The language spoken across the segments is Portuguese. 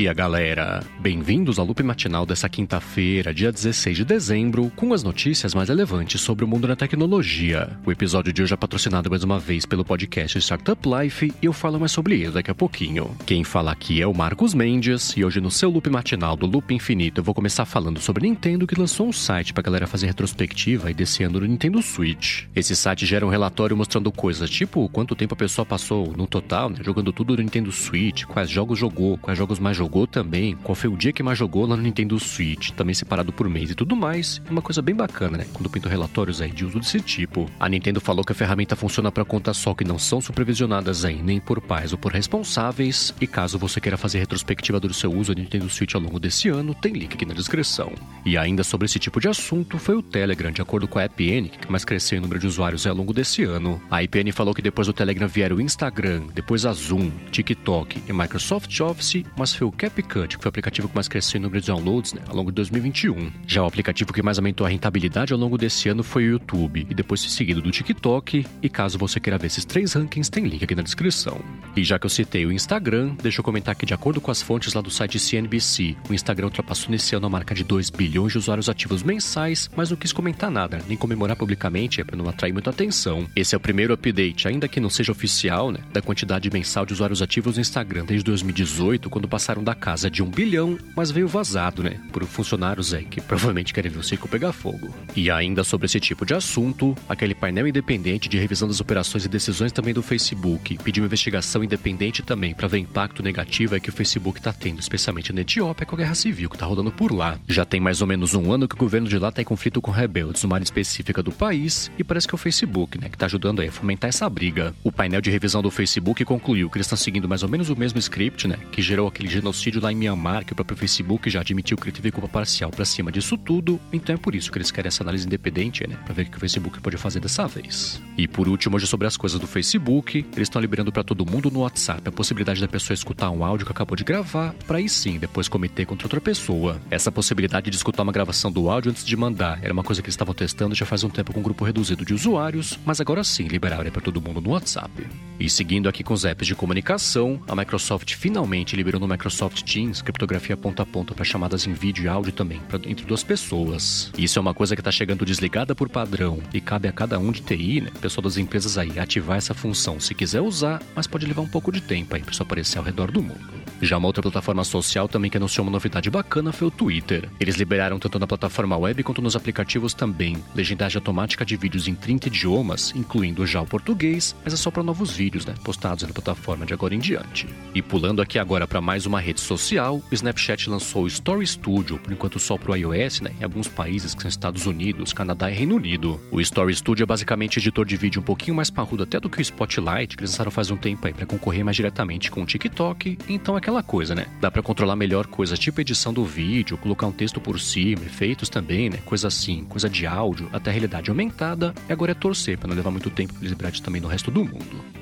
dia, galera! Bem-vindos ao loop matinal dessa quinta-feira, dia 16 de dezembro, com as notícias mais relevantes sobre o mundo da tecnologia. O episódio de hoje é patrocinado mais uma vez pelo podcast Startup Life e eu falo mais sobre ele daqui a pouquinho. Quem fala aqui é o Marcos Mendes e hoje no seu loop matinal do Loop Infinito eu vou começar falando sobre Nintendo que lançou um site pra galera fazer retrospectiva e desse ano no Nintendo Switch. Esse site gera um relatório mostrando coisas tipo quanto tempo a pessoa passou no total, né, jogando tudo no Nintendo Switch, quais jogos jogou, quais jogos mais jogou também, qual foi o dia que mais jogou lá no Nintendo Switch, também separado por mês e tudo mais. É uma coisa bem bacana, né? Quando pinto relatórios aí de uso desse tipo. A Nintendo falou que a ferramenta funciona para contas só que não são supervisionadas aí nem por pais ou por responsáveis. E caso você queira fazer retrospectiva do seu uso do Nintendo Switch ao longo desse ano, tem link aqui na descrição. E ainda sobre esse tipo de assunto, foi o Telegram, de acordo com a IPN, que mais cresceu em número de usuários ao longo desse ano. A IPN falou que depois do Telegram vieram o Instagram, depois a Zoom, TikTok e Microsoft Office, mas foi o CapCut, que foi o aplicativo que mais cresceu em número de downloads né, ao longo de 2021. Já o aplicativo que mais aumentou a rentabilidade ao longo desse ano foi o YouTube, e depois seguido do TikTok. E caso você queira ver esses três rankings, tem link aqui na descrição. E já que eu citei o Instagram, deixa eu comentar que, de acordo com as fontes lá do site CNBC, o Instagram ultrapassou nesse ano a marca de 2 bilhões de usuários ativos mensais, mas não quis comentar nada, nem comemorar publicamente, é para não atrair muita atenção. Esse é o primeiro update, ainda que não seja oficial, né, da quantidade mensal de usuários ativos no Instagram desde 2018, quando passaram da casa de um bilhão, mas veio vazado, né? Por funcionários aí que provavelmente querem ver o circo pegar fogo. E ainda sobre esse tipo de assunto, aquele painel independente de revisão das operações e decisões também do Facebook pediu uma investigação independente também para ver o impacto negativo é que o Facebook está tendo, especialmente na Etiópia, com a guerra civil que está rolando por lá. Já tem mais ou menos um ano que o governo de lá está em conflito com rebeldes numa área específica do país e parece que é o Facebook, né, que está ajudando aí a fomentar essa briga. O painel de revisão do Facebook concluiu que eles estão seguindo mais ou menos o mesmo script, né, que gerou aquele genocídio lá em Myanmar, que o próprio Facebook já admitiu que ele teve culpa parcial para cima disso tudo, então é por isso que eles querem essa análise independente, né, para ver o que o Facebook pode fazer dessa vez. E por último, hoje sobre as coisas do Facebook, eles estão liberando para todo mundo no WhatsApp a possibilidade da pessoa escutar um áudio que acabou de gravar, para aí sim depois cometer contra outra pessoa. Essa possibilidade de escutar uma gravação do áudio antes de mandar era uma coisa que eles estavam testando já faz um tempo com um grupo reduzido de usuários, mas agora sim liberaram para todo mundo no WhatsApp. E seguindo aqui com os apps de comunicação, a Microsoft finalmente liberou no Microsoft Teams criptografia ponta a ponta para chamadas em vídeo e áudio também, pra, entre duas pessoas. Isso é uma coisa que está chegando desligada por padrão e cabe a cada um de TI, né, pessoal das empresas aí, ativar essa função se quiser usar, mas pode levar um pouco de tempo aí para isso aparecer ao redor do mundo. Já uma outra plataforma social também que anunciou uma novidade bacana foi o Twitter. Eles liberaram tanto na plataforma web quanto nos aplicativos também legendagem automática de vídeos em 30 idiomas, incluindo já o português, mas é só para novos vídeos, né, postados na plataforma de agora em diante. E pulando aqui agora para mais uma rede social, o Snapchat lançou o Story Studio, por enquanto só para o iOS, né, em alguns países que são Estados Unidos, Canadá e Reino Unido. O Story Studio é basicamente editor de vídeo um pouquinho mais parrudo até do que o Spotlight, que eles lançaram faz um tempo aí para concorrer mais diretamente com o TikTok, então é aquela coisa, né? Dá para controlar melhor coisas tipo edição do vídeo, colocar um texto por cima, efeitos também, né? Coisa assim, coisa de áudio, até realidade aumentada. E agora é torcer para não levar muito tempo para eles também no resto do mundo.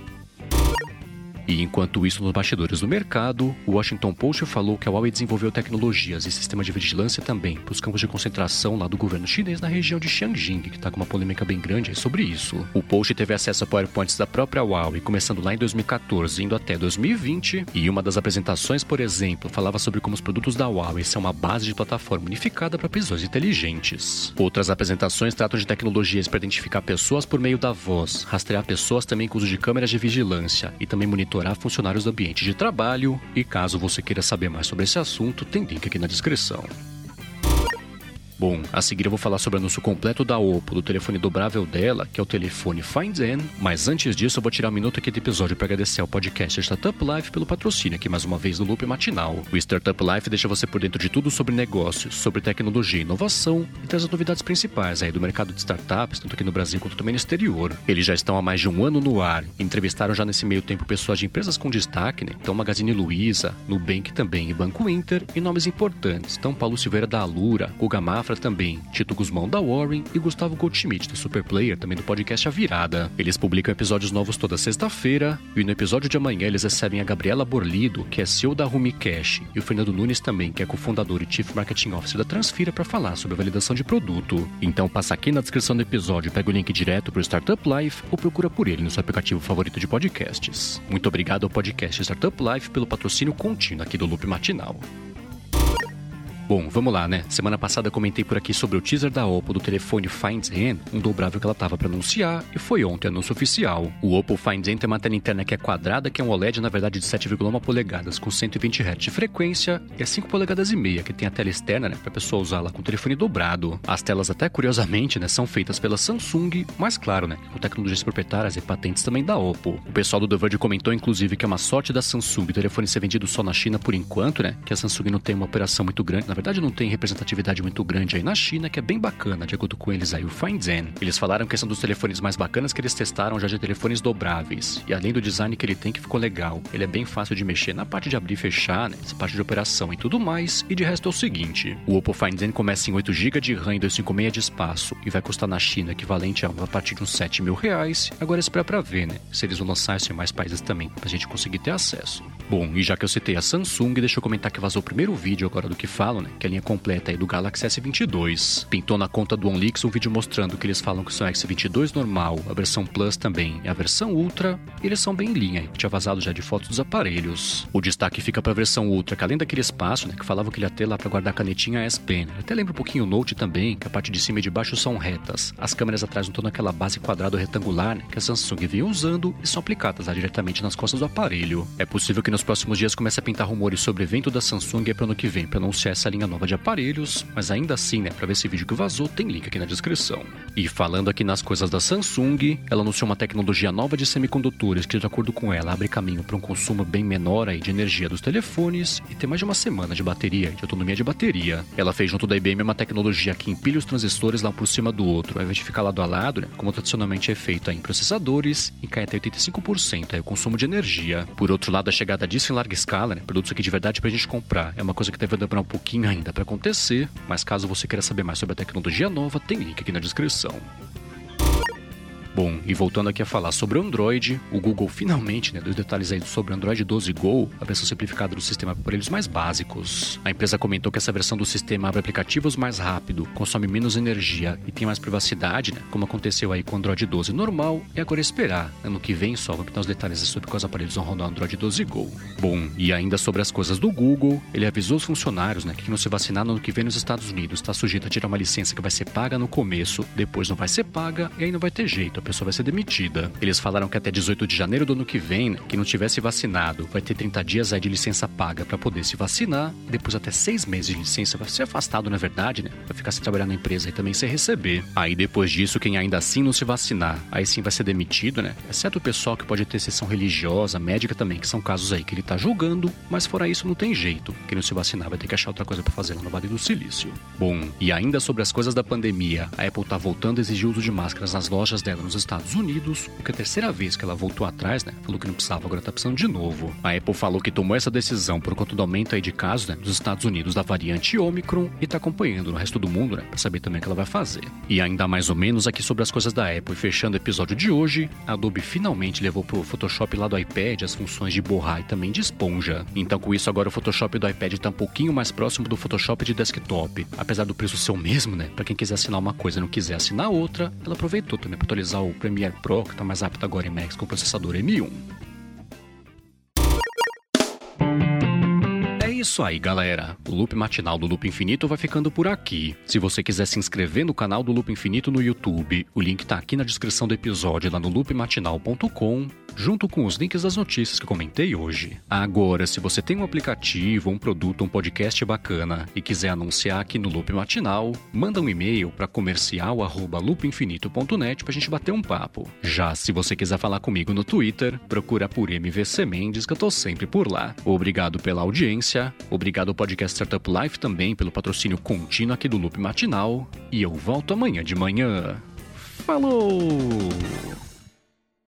E enquanto isso, nos bastidores do mercado, o Washington Post falou que a Huawei desenvolveu tecnologias e sistema de vigilância também para os campos de concentração lá do governo chinês na região de Xianjing, que está com uma polêmica bem grande sobre isso. O Post teve acesso a PowerPoints da própria Huawei, começando lá em 2014, indo até 2020, e uma das apresentações, por exemplo, falava sobre como os produtos da Huawei são uma base de plataforma unificada para prisões inteligentes. Outras apresentações tratam de tecnologias para identificar pessoas por meio da voz, rastrear pessoas também com uso de câmeras de vigilância e também monitorar monitorar funcionários do ambiente de trabalho. E caso você queira saber mais sobre esse assunto, tem link aqui na descrição. Bom, a seguir eu vou falar sobre o anúncio completo da Oppo, do telefone dobrável dela, que é o telefone Find N, mas antes disso eu vou tirar um minuto aqui do episódio para agradecer ao podcast Startup Life pelo patrocínio aqui mais uma vez no Loop Matinal. O Startup Life deixa você por dentro de tudo sobre negócios, sobre tecnologia e inovação e traz as novidades principais aí do mercado de startups, tanto aqui no Brasil quanto também no exterior. Eles já estão há mais de um ano no ar, entrevistaram já nesse meio tempo pessoas de empresas com destaque, né? Então Magazine Luiza, Nubank também e Banco Inter, e nomes importantes, então Paulo Silveira da Alura, Guga Mafra, Também, Tito Guzmão da Warren e Gustavo Goldschmidt do Super Player, também do podcast A Virada. Eles publicam episódios novos toda sexta-feira e no episódio de amanhã eles recebem a Gabriela Borlido, que é CEO da Rumi Cash, e o Fernando Nunes também, que é cofundador e Chief Marketing Officer da Transfira para falar sobre a validação de produto. Então passa aqui na descrição do episódio, pega o link direto para o Startup Life ou procura por ele no seu aplicativo favorito de podcasts. Muito obrigado ao podcast Startup Life pelo patrocínio contínuo aqui do Loop Matinal. Bom, vamos lá, né? Semana passada comentei por aqui sobre o teaser da Oppo do telefone Find N, um dobrável que ela tava para anunciar, e foi ontem anúncio oficial. O Oppo Find N tem uma tela interna que é quadrada, que é um OLED na verdade de 7,1 polegadas, com 120 Hz de frequência, e é 5 polegadas e meia, que tem a tela externa, né, pra pessoa usar lá com o telefone dobrado. As telas até curiosamente, né, são feitas pela Samsung, mas claro, né, com tecnologias proprietárias e patentes também da Oppo. O pessoal do The Verge comentou inclusive que é uma sorte da Samsung o telefone ser vendido só na China por enquanto, né, que a Samsung não tem uma operação muito grande, na verdade não tem representatividade muito grande aí na China, que é bem bacana, de acordo com eles aí, o Zen. Eles falaram que são dos telefones mais bacanas que eles testaram já de telefones dobráveis. E além do design que ele tem, que ficou legal, ele é bem fácil de mexer na parte de abrir e fechar, né? Essa parte de operação e tudo mais. E de resto é o seguinte: o Oppo Find Zen começa em 8 GB de RAM e 256 de espaço e vai custar na China equivalente a, a partir de uns 7 mil reais. Agora espera pra ver, né? Se eles vão lançar isso em mais países também, pra gente conseguir ter acesso. Bom, e já que eu citei a Samsung, deixa eu comentar que vazou o primeiro vídeo agora do que falam, né? Que é a linha completa aí do Galaxy S22. Pintou na conta do OnLeaks um vídeo mostrando que eles falam que são S22 normal, a versão Plus também e a versão Ultra, e eles são bem linha, que tinha vazado já de fotos dos aparelhos. O destaque fica para a versão Ultra, que além daquele espaço, né, que falavam que ele ia ter lá para guardar a canetinha S Pen. Até lembra um pouquinho o Note também, que a parte de cima e de baixo são retas. As câmeras atrás não estão naquela base quadrada ou retangular, né, que a Samsung vinha usando e são aplicadas lá diretamente nas costas do aparelho. É possível que nos próximos dias comece a pintar rumores sobre evento da Samsung para ano que vem para anunciar essa linha nova de aparelhos, mas ainda assim, né, para ver esse vídeo que vazou, tem link aqui na descrição. E falando aqui nas coisas da Samsung, ela anunciou uma tecnologia nova de semicondutores que, de acordo com ela, abre caminho para um consumo bem menor aí de energia dos telefones e tem mais de uma semana de bateria, de autonomia de bateria. Ela fez junto da IBM uma tecnologia que empilha os transistores lá um por cima do outro, ao invés de ficar lado a lado, né, como tradicionalmente é feito em processadores, e cai até 85% aí o consumo de energia. Por outro lado, a chegada disso em larga escala, né, produtos aqui de verdade pra gente comprar, é uma coisa que deve demorar um pouquinho ainda para acontecer, mas caso você queira saber mais sobre a tecnologia nova, tem link aqui na descrição. Bom, e voltando aqui a falar sobre o Android, o Google finalmente né, deu detalhes aí sobre o Android 12 Go, a versão simplificada do sistema para aparelhos mais básicos. A empresa comentou que essa versão do sistema abre aplicativos mais rápido, consome menos energia e tem mais privacidade, né, como aconteceu aí com o Android 12 normal, e agora esperar. Ano que vem só vou pintar os detalhes sobre quais aparelhos vão rodar o Android 12 Go. Bom, e ainda sobre as coisas do Google, ele avisou os funcionários né, que quem não se vacinar no ano que vem nos Estados Unidos está sujeito a tirar uma licença que vai ser paga no começo, depois não vai ser paga e aí não vai ter jeito pessoa vai ser demitida. Eles falaram que até 18 de janeiro do ano que vem, quem não tivesse vacinado vai ter 30 dias aí de licença paga para poder se vacinar, depois até 6 meses de licença vai ser afastado, na verdade, né? Vai ficar sem trabalhar na empresa e também sem receber. Aí depois disso, quem ainda assim não se vacinar, aí sim vai ser demitido, né? Exceto o pessoal que pode ter sessão religiosa, médica também, que são casos aí que ele tá julgando, mas fora isso não tem jeito. Quem não se vacinar vai ter que achar outra coisa para fazer lá no Vale do Silício. Bom, e ainda sobre as coisas da pandemia, a Apple tá voltando a exigir uso de máscaras nas lojas dela nos Estados Unidos, o que é a terceira vez que ela voltou atrás, né? Falou que não precisava, agora tá precisando de novo. A Apple falou que tomou essa decisão por conta do aumento aí de casos, né, nos Estados Unidos da variante Omicron e tá acompanhando no resto do mundo, né, pra saber também o que ela vai fazer. E ainda mais ou menos aqui sobre as coisas da Apple, fechando o episódio de hoje, a Adobe finalmente levou pro Photoshop lá do iPad as funções de borrar e também de esponja. Então com isso agora o Photoshop do iPad tá um pouquinho mais próximo do Photoshop de desktop. Apesar do preço ser o mesmo, né, pra quem quiser assinar uma coisa e não quiser assinar outra, ela aproveitou também pra atualizar o Premiere Pro, que tá mais rápido agora em Max com processador M1. Isso aí, galera. O Loop Matinal do Loop Infinito vai ficando por aqui. Se você quiser se inscrever no canal do Loop Infinito no YouTube, o link tá aqui na descrição do episódio lá no loopmatinal.com junto com os links das notícias que comentei hoje. Agora, se você tem um aplicativo, um produto, um podcast bacana e quiser anunciar aqui no Loop Matinal, manda um e-mail para comercial@loopinfinito.net pra gente bater um papo. Já se você quiser falar comigo no Twitter, procura por MVC Mendes que eu tô sempre por lá. Obrigado pela audiência, obrigado ao podcast Startup Life também pelo patrocínio contínuo aqui do Loop Matinal e eu volto amanhã de manhã. Falou!